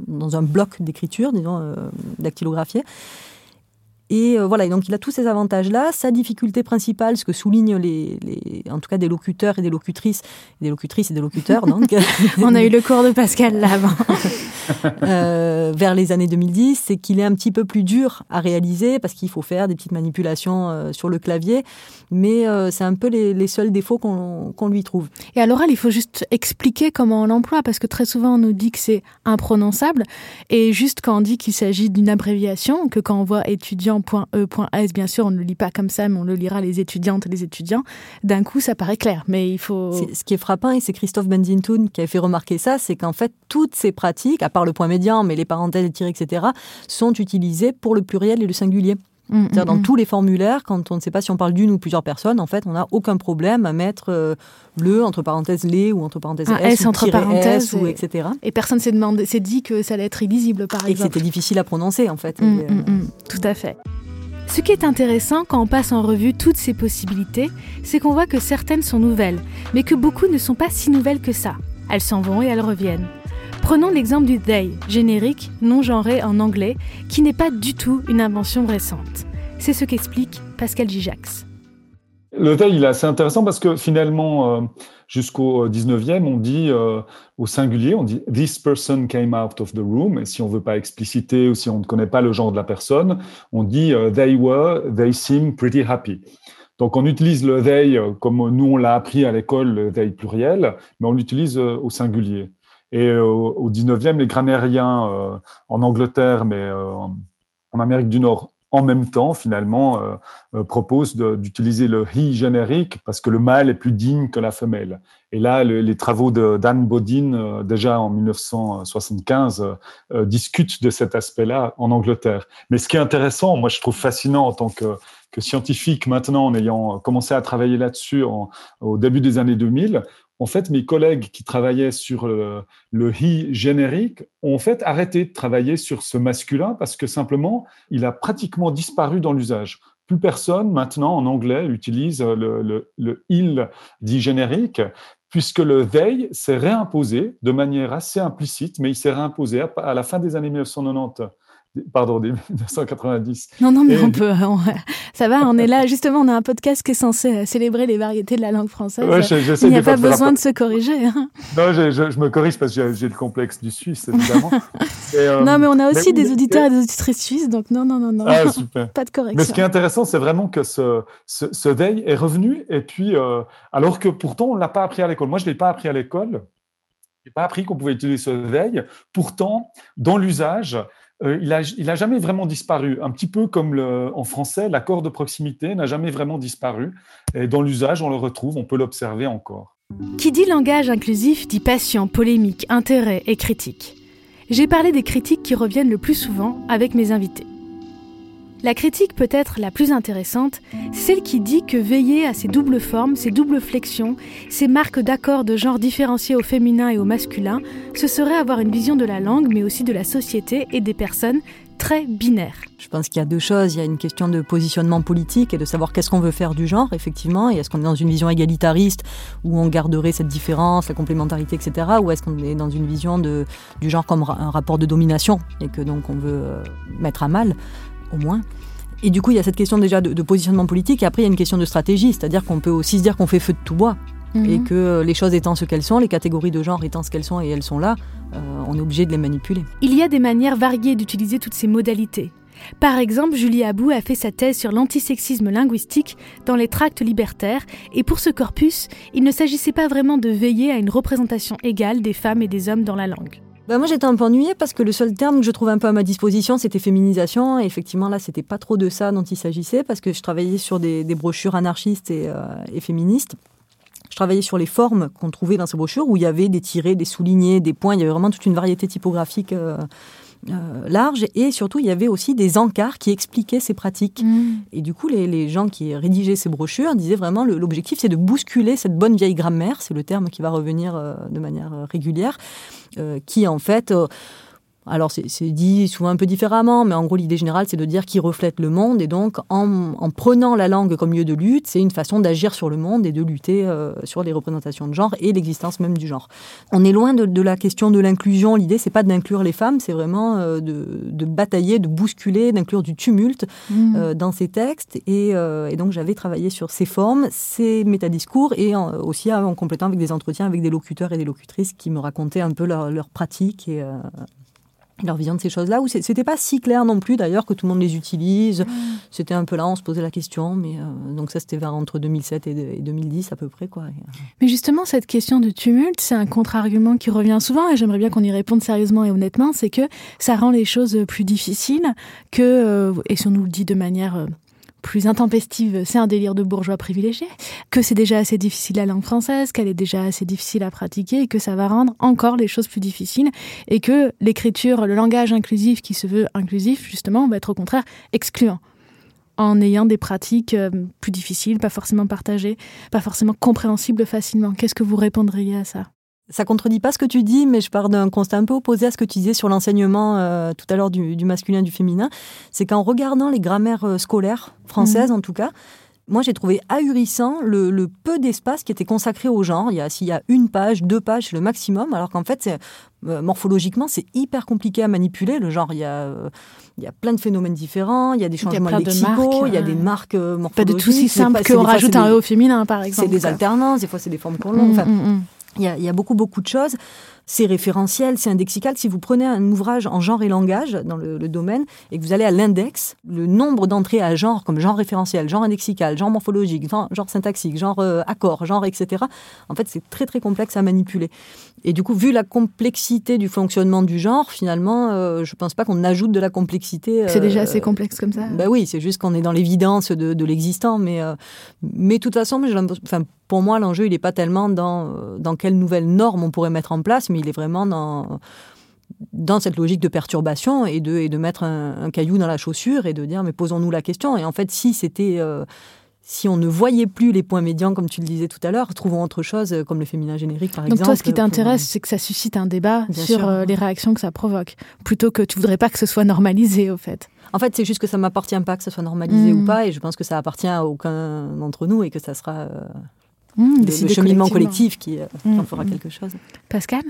dans un bloc d'écriture, disons, euh, dactylographié. Et euh, voilà, donc il a tous ces avantages-là. Sa difficulté principale, ce que soulignent les, les, en tout cas des locuteurs et des locutrices, des locutrices et des locuteurs, donc. On a eu le cours de Pascal là euh, vers les années 2010, c'est qu'il est un petit peu plus dur à réaliser parce qu'il faut faire des petites manipulations euh, sur le clavier, mais euh, c'est un peu les, les seuls défauts qu'on lui trouve. Et à l'oral, il faut juste expliquer comment on l'emploie parce que très souvent on nous dit que c'est imprononçable et juste quand on dit qu'il s'agit d'une abréviation, que quand on voit étudiant .e.s, bien sûr, on ne le lit pas comme ça, mais on le lira les étudiantes et les étudiants. D'un coup, ça paraît clair, mais il faut... Ce qui est frappant, et c'est Christophe Benzintun qui avait fait remarquer ça, c'est qu'en fait, toutes ces pratiques, à part le point médian, mais les parenthèses, etc., sont utilisées pour le pluriel et le singulier. Mm, mm, dans mm. tous les formulaires, quand on ne sait pas si on parle d'une ou plusieurs personnes, en fait, on n'a aucun problème à mettre euh, le entre parenthèses les ou entre parenthèses s, entre parenthèses ou etc. Et personne s'est demandé, s'est dit que ça allait être illisible, par exemple. Et que c'était difficile à prononcer, en fait. Euh, tout à fait. Ce qui est intéressant quand on passe en revue toutes ces possibilités, c'est qu'on voit que certaines sont nouvelles, mais que beaucoup ne sont pas si nouvelles que ça. Elles s'en vont et elles reviennent. Prenons l'exemple du they, générique, non genré en anglais, qui n'est pas du tout une invention récente. C'est ce qu'explique Pascal Gijax. Le they, il est assez intéressant parce que finalement, euh, jusqu'au 19e, on dit euh, au singulier, on dit this person came out of the room. Et si on veut pas expliciter ou si on ne connaît pas le genre de la personne, on dit euh, they were, they seem pretty happy. Donc on utilise le they comme nous on l'a appris à l'école, le they pluriel, mais on l'utilise au singulier. Et euh, au 19e, les grammairiens euh, en Angleterre, mais euh, en Amérique du Nord en même temps, finalement, proposent d'utiliser le he générique parce que le mâle est plus digne que la femelle. Et là, les travaux de Dan Bodin, déjà en 1975, discutent de cet aspect-là en Angleterre. Mais ce qui est intéressant, moi je trouve fascinant en tant que scientifique maintenant, en ayant commencé à travailler là-dessus au début des années 2000, en fait, mes collègues qui travaillaient sur le, he générique ont en fait arrêté de travailler sur ce masculin parce que simplement, il a pratiquement disparu dans l'usage. Plus personne maintenant en anglais utilise le, le, le il dit générique puisque le veille s'est réimposé de manière assez implicite, mais il s'est réimposé à la fin des années 1990 pardon, 1990. Non, non, mais on peut, ça va, on est là. Justement, on a un podcast qui est censé célébrer les variétés de la langue française. Il n'y a pas besoin de se corriger. Hein. Non, je, me corrige parce que j'ai le complexe du Suisse, évidemment. Euh, non, mais on a aussi des auditeurs et des auditrices suisses, donc non, non, non, non. Ah, super. pas de correction. Mais ce qui est intéressant, c'est vraiment que ce, ce, veille est revenu, et puis, euh, alors que pourtant, on ne l'a pas appris à l'école. Moi, je ne l'ai pas appris à l'école. Je n'ai pas appris qu'on pouvait utiliser ce veille. Pourtant, dans l'usage, euh, il n'a a jamais vraiment disparu. Un petit peu comme en français, l'accord de proximité n'a jamais vraiment disparu. Et dans l'usage, on le retrouve, on peut l'observer encore. Qui dit langage inclusif dit passion, polémique, intérêt et critique. J'ai parlé des critiques qui reviennent le plus souvent avec mes invités. La critique peut-être la plus intéressante, celle qui dit que veiller à ces doubles formes, ces doubles flexions, ces marques d'accord de genre différenciés au féminin et au masculin, ce serait avoir une vision de la langue, mais aussi de la société et des personnes très binaires. Je pense qu'il y a deux choses. Il y a une question de positionnement politique et de savoir qu'est-ce qu'on veut faire du genre, effectivement. Et est-ce qu'on est dans une vision égalitariste où on garderait cette différence, la complémentarité, etc. Ou est-ce qu'on est dans une vision du genre comme un rapport de domination et que donc on veut euh, mettre à mal? Au moins. Et du coup, il y a cette question déjà de, positionnement politique, et après, il y a une question de stratégie, c'est-à-dire qu'on peut aussi se dire qu'on fait feu de tout bois, mhm. et que euh, les choses étant ce qu'elles sont, les catégories de genre étant ce qu'elles sont et elles sont là, euh, on est obligé de les manipuler. Il y a des manières variées d'utiliser toutes ces modalités. Par exemple, Julie Abou a fait sa thèse sur l'antisexisme linguistique dans les tracts libertaires, et pour ce corpus, il ne s'agissait pas vraiment de veiller à une représentation égale des femmes et des hommes dans la langue. Bah moi j'étais un peu ennuyée parce que le seul terme que je trouvais un peu à ma disposition c'était féminisation et effectivement là c'était pas trop de ça dont il s'agissait parce que je travaillais sur des, brochures anarchistes et, euh, et, féministes. Je travaillais sur les formes qu'on trouvait dans ces brochures où il y avait des tirés, des soulignés, des points, il y avait vraiment toute une variété typographique euh, euh, large et surtout il y avait aussi des encarts qui expliquaient ces pratiques. Mm. Et du coup, les, gens qui rédigeaient ces brochures disaient vraiment l'objectif c'est de bousculer cette bonne vieille grammaire, c'est le terme qui va revenir euh, de manière euh, régulière, qui en fait alors c'est dit souvent un peu différemment, mais en gros l'idée générale c'est de dire qu'il reflète le monde et donc en, prenant la langue comme lieu de lutte, c'est une façon d'agir sur le monde et de lutter euh, sur les représentations de genre et l'existence même du genre. On est loin de, la question de l'inclusion, l'idée c'est pas d'inclure les femmes, c'est vraiment euh, de, batailler, de bousculer, d'inclure du tumulte mmh. euh, dans ces textes et, donc j'avais travaillé sur ces formes, ces métadiscours et aussi en complétant avec des entretiens avec des locuteurs et des locutrices qui me racontaient un peu leur, leur pratique et leur vision de ces choses-là, où c'était pas si clair non plus d'ailleurs que tout le monde les utilise. Mm. C'était un peu là, on se posait la question, mais euh, donc ça c'était vers entre 2007 et, 2010 à peu près quoi. Euh, mais justement cette question de tumulte, c'est un contre-argument qui revient souvent et j'aimerais bien qu'on y réponde sérieusement et honnêtement, c'est que ça rend les choses plus difficiles que, euh, et si on nous le dit de manière plus intempestive, c'est un délire de bourgeois privilégié, que c'est déjà assez difficile la langue française, qu'elle est déjà assez difficile à pratiquer et que ça va rendre encore les choses plus difficiles et que l'écriture, le langage inclusif qui se veut inclusif, justement, va être au contraire excluant en ayant des pratiques euh, plus difficiles, pas forcément partagées, pas forcément compréhensibles facilement. Qu'est-ce que vous répondriez à ça? Ça contredit pas ce que tu dis, mais je pars d'un constat un peu opposé à ce que tu disais sur l'enseignement euh, tout à l'heure du, masculin et du féminin. C'est qu'en regardant les grammaires euh, scolaires françaises, mhm. en tout cas, moi j'ai trouvé ahurissant le, peu d'espace qui était consacré au genre. Il y a, s'il y a une page, deux pages, le maximum, alors qu'en fait, euh, morphologiquement, c'est hyper compliqué à manipuler. Le genre, il y a, il y a plein de phénomènes différents, il y a des changements lexicaux, il y a des marques morphologiques. Pas de tout si simple qu'on rajoute un E au féminin, par exemple. C'est des alternances, des fois c'est des formes qu'on mm, enfin, mm, mm. Il y, a, beaucoup, beaucoup de choses. C'est référentiel, c'est indexical. Si vous prenez un ouvrage en genre et langage dans le, domaine et que vous allez à l'index, le nombre d'entrées à genre, comme genre référentiel, genre indexical, genre morphologique, genre, syntaxique, genre euh, accord, genre, etc., en fait, c'est très, très complexe à manipuler. Et du coup, vu la complexité du fonctionnement du genre, finalement, euh, je ne pense pas qu'on ajoute de la complexité. c'est déjà assez complexe comme ça Ben oui, c'est juste qu'on est dans l'évidence de, de l'existant. Mais, euh, mais de toute façon, enfin, pour moi, l'enjeu, il n'est pas tellement dans, dans quelle nouvelle norme on pourrait mettre en place, mais il est vraiment dans dans cette logique de perturbation et de, et de mettre un, caillou dans la chaussure et de dire mais posons-nous la question. Et en fait, si c'était si on ne voyait plus les points médians, comme tu le disais tout à l'heure, trouvons autre chose, euh, comme le féminin générique, par exemple. Donc toi, ce qui t'intéresse, c'est que ça suscite un débat sur euh, les réactions que ça provoque, plutôt que tu voudrais pas que ce soit normalisé, au fait. En fait, c'est juste que ça m'appartient pas que ce soit normalisé ou hmm. pas, et je pense que ça appartient à aucun d'entre nous et que ça sera... Euh, mmh, le, cheminement collectif qui, mmh, en fera quelque chose. Pascal?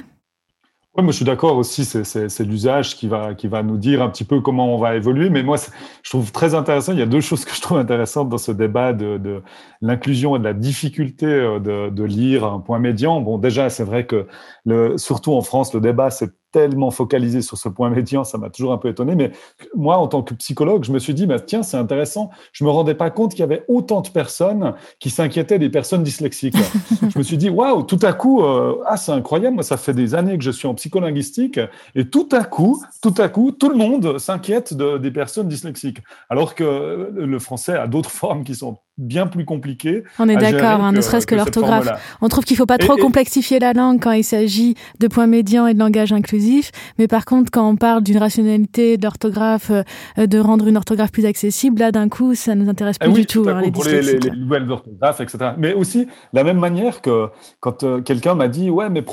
Oui, moi je suis d'accord aussi, c'est l'usage qui va, qui va nous dire un petit peu comment on va évoluer. Mais moi, je trouve très intéressant, il y a deux choses que je trouve intéressantes dans ce débat de, de l'inclusion et de la difficulté de, de, lire un point médian. Bon, déjà, c'est vrai que le, surtout en France, le débat, c'est tellement focalisé sur ce point médian, ça m'a toujours un peu étonné. Mais moi, en tant que psychologue, je me suis dit, bah, tiens, c'est intéressant. Je me rendais pas compte qu'il y avait autant de personnes qui s'inquiétaient des personnes dyslexiques. je me suis dit, waouh, tout à coup, euh, ah, c'est incroyable. Moi, ça fait des années que je suis en psycholinguistique et tout à coup, tout à coup, tout le monde s'inquiète de, des personnes dyslexiques. Alors que le français a d'autres formes qui sont bien plus compliquées. On est d'accord, hein, ne serait-ce que, l'orthographe. On trouve qu'il faut pas trop complexifier la langue quand il s'agit de points médians et de langage inclusif mais par contre, quand on parle d'une rationalité d'orthographe, euh, de rendre une orthographe plus accessible, là, d'un coup, ça nous intéresse ah plus du tout. Hein, les, pour les, nouvelles orthographes, etc. Mais aussi, la même manière que quand euh, quelqu'un m'a dit, ouais, mais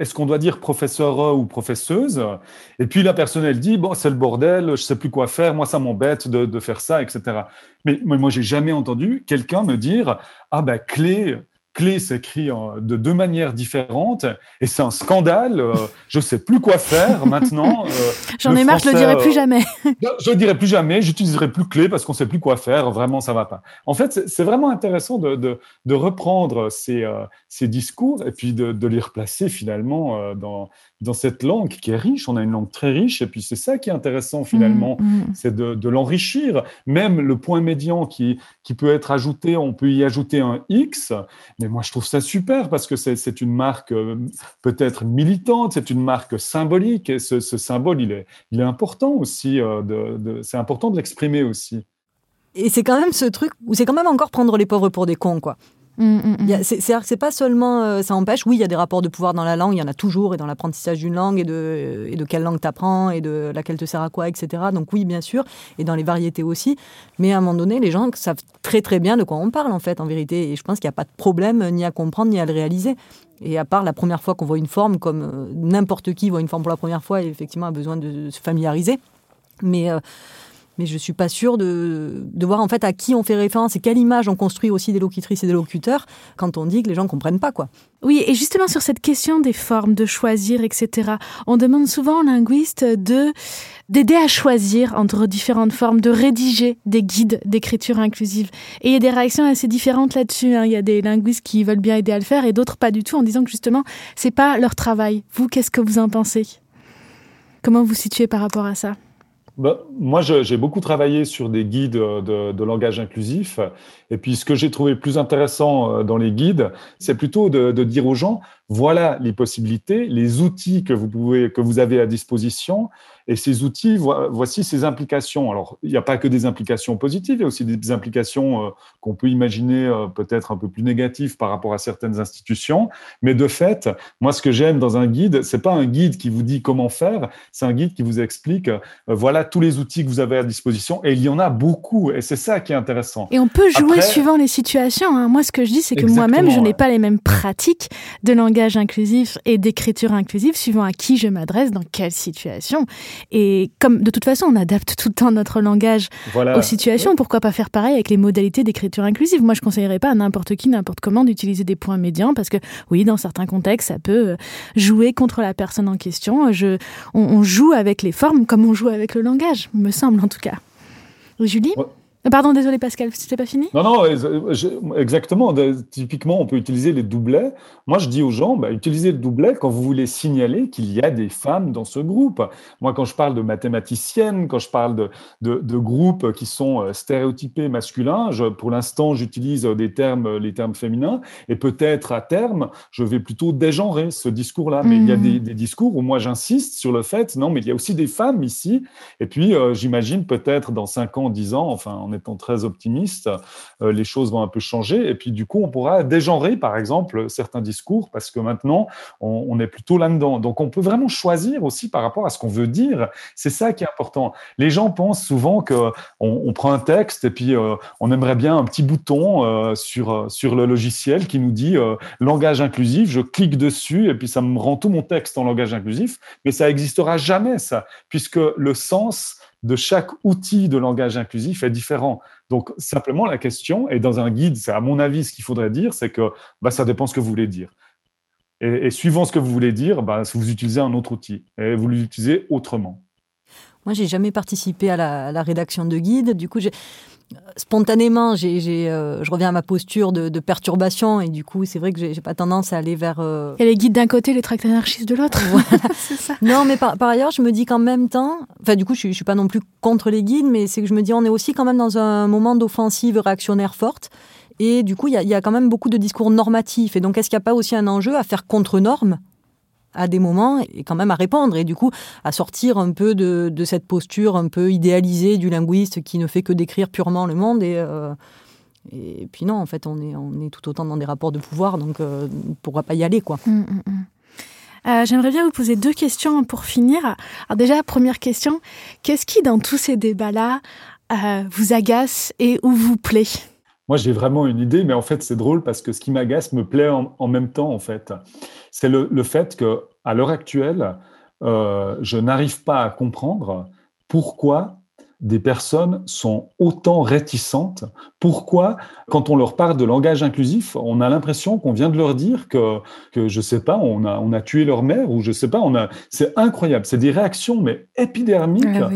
est-ce qu'on doit dire professeur ou professeuse? Et puis la personne, elle dit, bon, c'est le bordel, je sais plus quoi faire, moi, ça m'embête de, de, faire ça, etc. Mais moi, j'ai jamais entendu quelqu'un me dire, ah ben, clé, clé s'écrit de deux manières différentes et c'est un scandale. Euh, je sais plus quoi faire maintenant. Euh, J'en ai marre, je le dirai plus jamais. je le dirai plus jamais. J'utiliserai plus clé parce qu'on sait plus quoi faire. Vraiment, ça va pas. En fait, c'est vraiment intéressant de, de, de reprendre ces, euh, ces, discours et puis de, de les replacer finalement dans, dans cette langue qui est riche. On a une langue très riche et puis c'est ça qui est intéressant finalement, mmh, mmh. c'est de, de l'enrichir. Même le point médian qui, qui peut être ajouté, on peut y ajouter un X. Mais moi, je trouve ça super parce que c'est une marque euh, peut-être militante, c'est une marque symbolique et ce, ce, symbole, il est, il est important aussi. Euh, de, de c'est important de l'exprimer aussi. Et c'est quand même ce truc où c'est quand même encore prendre les pauvres pour des cons, quoi. Mm, mm, mm. C'est pas seulement euh, ça empêche, oui, il y a des rapports de pouvoir dans la langue, il y en a toujours, et dans l'apprentissage d'une langue, et de, et de quelle langue tu apprends, et de laquelle te sert à quoi, etc. Donc oui, bien sûr, et dans les variétés aussi. Mais à un moment donné, les gens savent très très bien de quoi on parle, en fait, en vérité. Et je pense qu'il n'y a pas de problème ni à comprendre, ni à le réaliser. Et à part la première fois qu'on voit une forme, comme euh, n'importe qui voit une forme pour la première fois, et effectivement a besoin de se familiariser. Mais... Euh, mais je suis pas sûre de, de, voir en fait à qui on fait référence et quelle image on construit aussi des locutrices et des locuteurs quand on dit que les gens comprennent pas quoi. Oui, et justement sur cette question des formes, de choisir, etc. On demande souvent aux linguistes de d'aider à choisir entre différentes formes, de rédiger des guides d'écriture inclusive. Et il y a des réactions assez différentes là-dessus. Hein. Il y a des linguistes qui veulent bien aider à le faire et d'autres pas du tout, en disant que justement c'est pas leur travail. Vous, qu'est-ce que vous en pensez? Comment vous situez par rapport à ça? Bah, moi, j'ai beaucoup travaillé sur des guides de, de, langage inclusif. Et puis, ce que j'ai trouvé plus intéressant euh, dans les guides, c'est plutôt de, de, dire aux gens, voilà les possibilités, les outils que vous pouvez, que vous avez à disposition. Et ces outils, voici ces implications. Alors, il n'y a pas que des implications positives, il y a aussi des implications euh, qu'on peut imaginer euh, peut-être un peu plus négatives par rapport à certaines institutions. Mais de fait, moi, ce que j'aime dans un guide, c'est pas un guide qui vous dit comment faire, c'est un guide qui vous explique, euh, voilà tous les outils que vous avez à disposition. Et il y en a beaucoup. Et c'est ça qui est intéressant. Et on peut jouer suivant les situations. Hein. Moi, ce que je dis, c'est que moi-même, je n'ai pas les mêmes pratiques de langage inclusif et d'écriture inclusive suivant à qui je m'adresse, dans quelle situation. Et comme de toute façon, on adapte tout le temps notre langage aux situations, pourquoi pas faire pareil avec les modalités d'écriture inclusive? Moi, je conseillerais pas à n'importe qui, n'importe comment d'utiliser des points médians parce que oui, dans certains contextes, ça peut euh, jouer contre la personne en question. Je, on, joue avec les formes comme on joue avec le langage, me semble en tout cas. Julie? Pardon, désolé Pascal, c'était pas fini? Non, non, euh, exactement. Typiquement, on peut utiliser les doublets. Moi, je dis aux gens, bah, utilisez le doublet quand vous voulez signaler qu'il y a des femmes dans ce groupe. Moi, quand je parle de mathématiciennes, quand je parle de, de, de groupes qui sont euh, stéréotypés masculins, je, pour l'instant, j'utilise des termes, les termes féminins, et peut-être à terme, je vais plutôt dégenrer ce discours-là. Mais il y a des, mmh. des, discours où moi, j'insiste sur le fait, non, mais il y a aussi des femmes ici. Et puis, j'imagine peut-être dans 5 ans, 10 ans, enfin, en étant très optimiste, euh, les choses vont un peu changer. Et puis, du coup, on pourra dégenrer, par exemple, certains discours parce que maintenant, on, est plutôt là-dedans. Donc, on peut vraiment choisir aussi par rapport à ce qu'on veut dire. C'est ça qui est important. Les gens pensent souvent que on, prend un texte et puis euh, on aimerait bien un petit bouton euh, sur, sur le logiciel qui nous dit langage inclusif. Je clique dessus et puis ça me rend tout mon texte en langage inclusif. Mais ça n'existera jamais, ça, puisque le sens de chaque outil de langage inclusif est différent. Donc, simplement, la question, et dans un guide, c'est à mon avis ce qu'il faudrait dire, c'est que bah, ça dépend ce que vous voulez dire. Et, suivant ce que vous voulez dire, bah, vous utilisez un autre outil et vous l'utilisez autrement. Moi, j'ai jamais participé à la, rédaction de guide. Du coup, spontanément, j'ai, euh, je reviens à ma posture de, perturbation et du coup, c'est vrai que j'ai, pas tendance à aller vers. Euh... Et les guides d'un côté, les tracts anarchistes de l'autre. c'est ça. Non, mais par, ailleurs, je me dis qu'en même temps, enfin, du coup, je, je suis pas non plus contre les guides, mais c'est que je me dis, on est aussi quand même dans un moment d'offensive réactionnaire forte. Et du coup, il y, a, quand même beaucoup de discours normatifs. Et donc, est-ce qu'il n'y a pas aussi un enjeu à faire contre-norme à des moments et quand même à répondre et du coup à sortir un peu de, cette posture un peu idéalisée du linguiste qui ne fait que décrire purement le monde et, euh, et puis non en fait on est, on est tout autant dans des rapports de pouvoir donc euh, on ne pourra pas y aller quoi. Hum, hum, hum. Euh, j'aimerais bien vous poser deux questions pour finir. Alors déjà, première question, qu'est-ce qui dans tous ces débats-là vous agace et ou vous plaît? Moi, j'ai vraiment une idée, mais en fait, c'est drôle parce que ce qui m'agace me plaît en, même temps, en fait. C'est le, fait que, à l'heure actuelle, euh, je n'arrive pas à comprendre pourquoi des personnes sont autant réticentes Pourquoi, quand on leur parle de langage inclusif, on a l'impression qu'on vient de leur dire que, que je sais pas, on a, on a tué leur mère ou je sais pas, on a, c'est incroyable, c'est des réactions mais épidermiques. Ah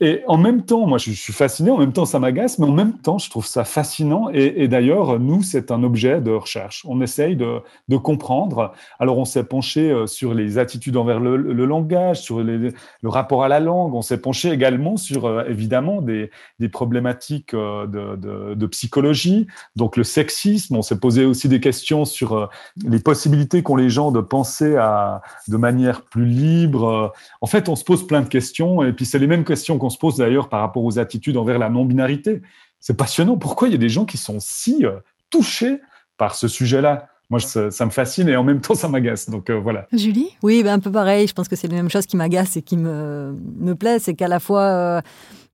et en même temps, moi je, suis fasciné, en même temps ça m'agace, mais en même temps je trouve ça fascinant. Et, d'ailleurs, nous, c'est un objet de recherche. On essaye de, de comprendre. Alors on s'est penché euh, sur les attitudes envers le, le langage, sur le rapport à la langue. On s'est penché également sur euh, évidemment des, des problématiques euh, de, de, de, psychologie, donc le sexisme. On s'est posé aussi des questions sur euh, les possibilités qu'ont les gens de penser à, de manière plus libre. En fait, on se pose plein de questions, et puis c'est les mêmes questions qu'on se pose d'ailleurs par rapport aux attitudes envers la non-binarité. C'est passionnant. Pourquoi il y a des gens qui sont si euh, touchés par ce sujet-là? Moi, ça, me fascine et en même temps, ça m'agace. Donc voilà. Julie? Oui, ben, un peu pareil. Je pense que c'est la même chose qui m'agace et qui me, me plaît. C'est qu'à la fois,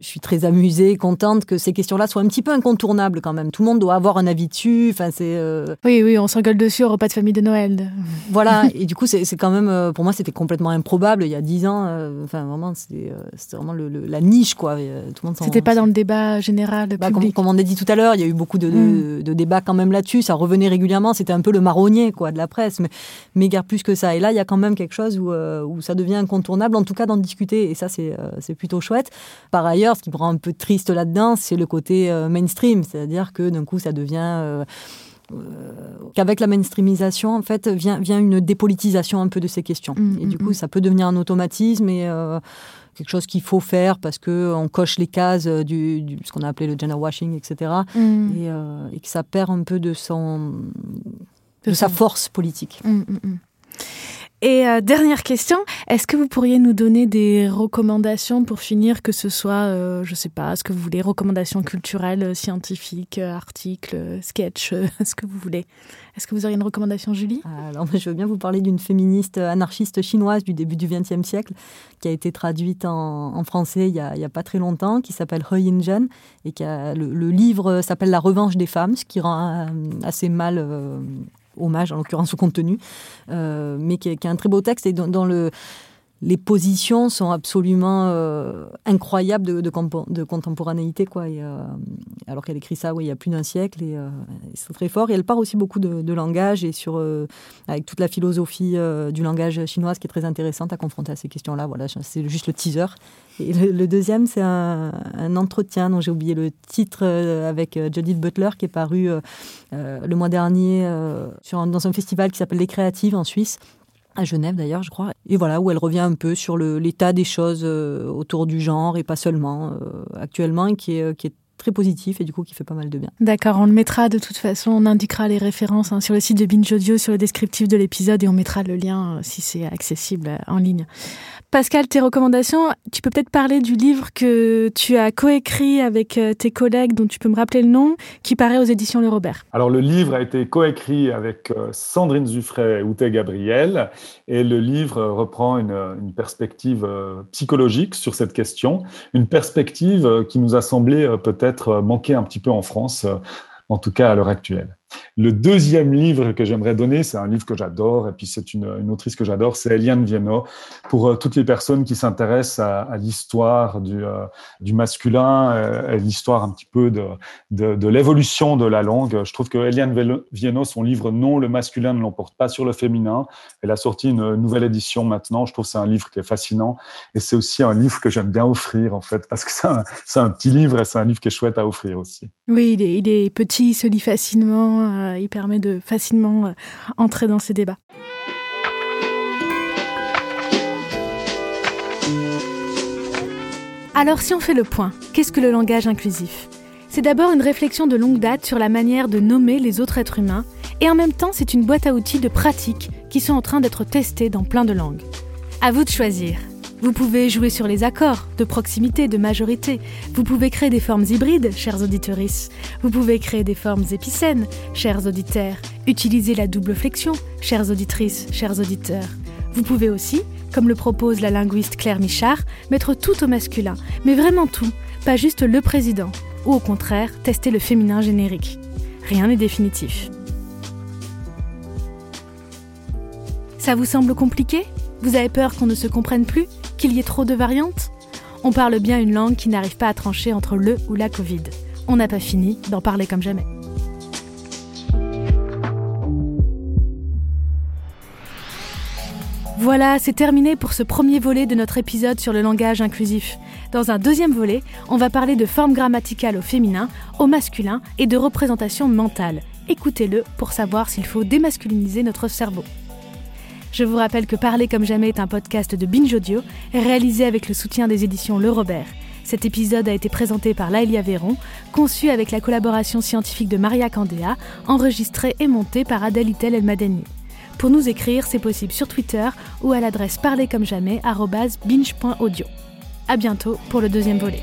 je suis très amusée, contente que ces questions-là soient un petit peu incontournables quand même. Tout le monde doit avoir un avis dessus. Enfin, c'est. Euh, oui, oui, on s'engueule dessus au repas de famille de Noël. Voilà. et du coup, c'est quand même, euh, pour moi, c'était complètement improbable il y a dix ans. Euh, enfin, vraiment, c'était vraiment le, la niche, quoi. Tout le monde. C'était pas dans le débat général. Bah, comme, comme, on a dit tout à l'heure, il y a eu beaucoup de, mm. de, débats quand même là-dessus. Ça revenait régulièrement. C'était un peu le marronnier, quoi, de la presse. Mais, mais guère plus que ça. Et là, il y a quand même quelque chose où, où ça devient incontournable, en tout cas d'en discuter. Et ça, c'est c'est plutôt chouette. Par ailleurs, ce qui prend un peu triste là-dedans, c'est le côté euh, mainstream, c'est-à-dire que d'un coup, ça devient euh, euh, qu'avec la mainstreamisation, en fait, vient, vient une dépolitisation un peu de ces questions. Mm, et du mm, coup, mm. ça peut devenir un automatisme et quelque chose qu'il faut faire parce que on coche les cases du, ce qu'on a appelé le gender washing, etc. Et, que ça perd un peu de son de, sa force politique. Et euh, dernière question, est-ce que vous pourriez nous donner des recommandations pour finir, que ce soit, euh, je sais pas, ce que vous voulez, recommandations culturelles, euh, scientifiques, articles, sketch, ce que vous voulez. Est-ce que vous auriez une recommandation, Julie? Alors, je veux bien vous parler d'une féministe anarchiste chinoise du début du XXe siècle, qui a été traduite en, français il y, a, pas très longtemps, qui s'appelle He Yin et qui a, le livre s'appelle La revanche des femmes, ce qui rend assez mal hommage en l'occurrence au contenu, euh, mais qui est, un très beau texte. Et dans, le les positions sont absolument euh, incroyables de, de, contemporanéité, quoi. Euh, alors qu'elle écrit ça, il y a plus d'un siècle, et c'est très fort. Elle part aussi beaucoup de, langage et sur avec toute la philosophie du langage chinois, qui est très intéressante à confronter à ces questions-là. Voilà, c'est juste le teaser. Et le, deuxième, c'est un, entretien dont j'ai oublié le titre avec Judith Butler, qui est paru le mois dernier dans un festival qui s'appelle Les Créatives en Suisse à Genève d'ailleurs, je crois. Et voilà, où elle revient un peu sur l'état des choses euh, autour du genre et pas seulement euh, actuellement, qui est, euh, qui est très positif et du coup qui fait pas mal de bien. D'accord, on le mettra de toute façon, on indiquera les références hein, sur le site de Binge Audio, sur le descriptif de l'épisode et on mettra le lien si c'est accessible en ligne. Pascal, tes recommandations, tu peux peut-être parler du livre que tu as coécrit avec euh, tes collègues, dont tu peux me rappeler le nom, qui paraît aux éditions Le Robert. Alors, le livre a été coécrit avec euh, Sandrine Zuffray et Outé Gabriel, et le livre reprend une, une, perspective euh, psychologique sur cette question, une perspective qui nous a semblé peut-être manquer un petit peu en France, en tout cas à l'heure actuelle. Le deuxième livre que j'aimerais donner, c'est un livre que j'adore, et puis c'est une, autrice que j'adore, c'est Eliane Viennot, pour euh, toutes les personnes qui s'intéressent à, l'histoire du, euh, du masculin, euh, l'histoire un petit peu de, l'évolution de la langue. Je trouve que Eliane Viennot, son livre Non, le masculin ne l'emporte pas sur le féminin, elle a sorti une nouvelle édition maintenant. Je trouve que c'est un livre qui est fascinant, et c'est aussi un livre que j'aime bien offrir, en fait, parce que c'est un, un, petit livre, et c'est un livre qui est chouette à offrir aussi. Oui, il est, il est petit, il se lit facilement euh, il permet de facilement euh, entrer dans ces débats. Alors si on fait le point, qu'est-ce que le langage inclusif? C'est d'abord une réflexion de longue date sur la manière de nommer les autres êtres humains, et en même temps c'est une boîte à outils de pratique qui sont en train d'être testées dans plein de langues. À vous de choisir. Vous pouvez jouer sur les accords de proximité, de majorité. Vous pouvez créer des formes hybrides, chers auditeurs. Vous pouvez créer des formes épicènes, chers auditeurs. Utiliser la double flexion, chères auditrices, chers auditeurs. Vous pouvez aussi, comme le propose la linguiste Claire Michard, mettre tout au masculin, mais vraiment tout, pas juste le président, ou au contraire, tester le féminin générique. Rien n'est définitif. Ça vous semble compliqué? Vous avez peur qu'on ne se comprenne plus? Qu'il y ait trop de variantes On parle bien une langue qui n'arrive pas à trancher entre le ou la Covid. On n'a pas fini d'en parler comme jamais. Voilà, c'est terminé pour ce premier volet de notre épisode sur le langage inclusif. Dans un deuxième volet, on va parler de forme grammaticale au féminin, au masculin et de représentation mentale. Écoutez-le pour savoir s'il faut démasculiniser notre cerveau. Je vous rappelle que Parler comme jamais est un podcast de Binge Audio, réalisé avec le soutien des éditions Le Robert. Cet épisode a été présenté par Laëlia Véron, conçu avec la collaboration scientifique de Maria Candéa, enregistré et monté par Adèle Itel El Madani. Pour nous écrire, c'est possible sur Twitter ou à l'adresse parlercomjamais@binge.audio. À bientôt pour le deuxième volet.